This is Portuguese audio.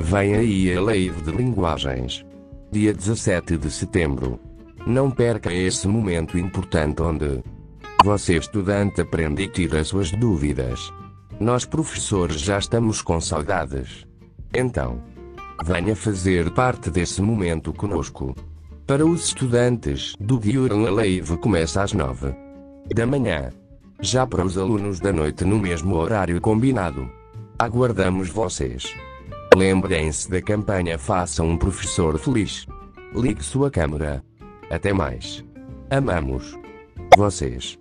Vem aí a Live de Linguagens. Dia 17 de setembro. Não perca esse momento importante onde você, estudante, aprende e tira suas dúvidas. Nós, professores, já estamos com saudades. Então, venha fazer parte desse momento conosco. Para os estudantes do Diurn, a Live começa às 9 da manhã. Já para os alunos da noite, no mesmo horário combinado. Aguardamos vocês. Lembrem-se da campanha Faça um professor feliz. Ligue sua câmera. Até mais. Amamos vocês.